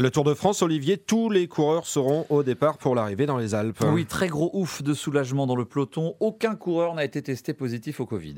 Le Tour de France, Olivier, tous les coureurs seront au départ pour l'arrivée dans les Alpes. Oui, très gros ouf de soulagement dans le peloton. Aucun coureur n'a été testé positif au Covid.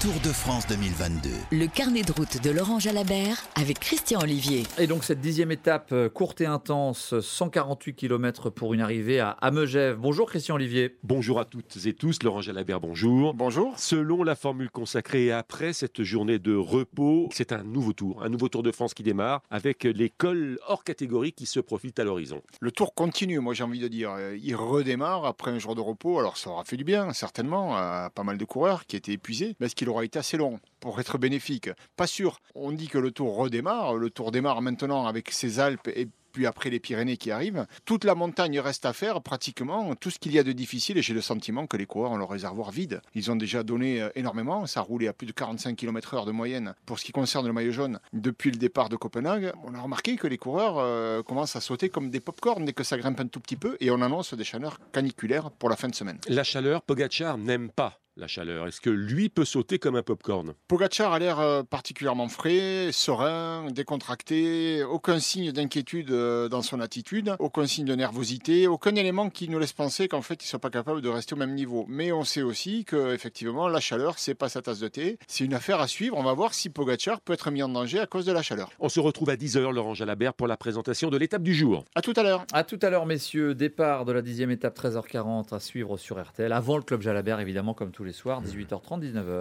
Tour de France 2022. Le carnet de route de Laurent Jalabert avec Christian Olivier. Et donc cette dixième étape euh, courte et intense, 148 km pour une arrivée à, à Megève. Bonjour Christian Olivier. Bonjour à toutes et tous, Laurent Jalabert, bonjour. Bonjour. Selon la formule consacrée après cette journée de repos, c'est un nouveau tour, un nouveau Tour de France qui démarre avec les cols hors catégorie qui se profitent à l'horizon. Le tour continue, moi j'ai envie de dire. Il redémarre après un jour de repos, alors ça aura fait du bien, certainement, à pas mal de coureurs qui étaient épuisés, mais qu'il aura été assez long pour être bénéfique Pas sûr. On dit que le tour redémarre, le tour démarre maintenant avec ses Alpes et puis après les Pyrénées qui arrivent. Toute la montagne reste à faire, pratiquement, tout ce qu'il y a de difficile, et j'ai le sentiment que les coureurs ont leur réservoir vide. Ils ont déjà donné euh, énormément, ça a roulé à plus de 45 km/h de moyenne pour ce qui concerne le maillot jaune depuis le départ de Copenhague. On a remarqué que les coureurs euh, commencent à sauter comme des pop-corn dès que ça grimpe un tout petit peu, et on annonce des chaleurs caniculaires pour la fin de semaine. La chaleur, Pogachar n'aime pas la chaleur Est-ce que lui peut sauter comme un popcorn? Pogacar a l'air euh, particulièrement frais, serein, décontracté, aucun signe d'inquiétude euh, dans son attitude, aucun signe de nervosité, aucun élément qui nous laisse penser qu'en fait il ne soit pas capable de rester au même niveau. Mais on sait aussi que effectivement la chaleur c'est pas sa tasse de thé, c'est une affaire à suivre. On va voir si Pogacar peut être mis en danger à cause de la chaleur. On se retrouve à 10h Laurent Jalabert pour la présentation de l'étape du jour. À tout à l'heure. À tout à l'heure messieurs, départ de la dixième étape 13h40 à suivre sur RTL avant le club Jalabert évidemment comme tous les soirs, 18h30, 19h.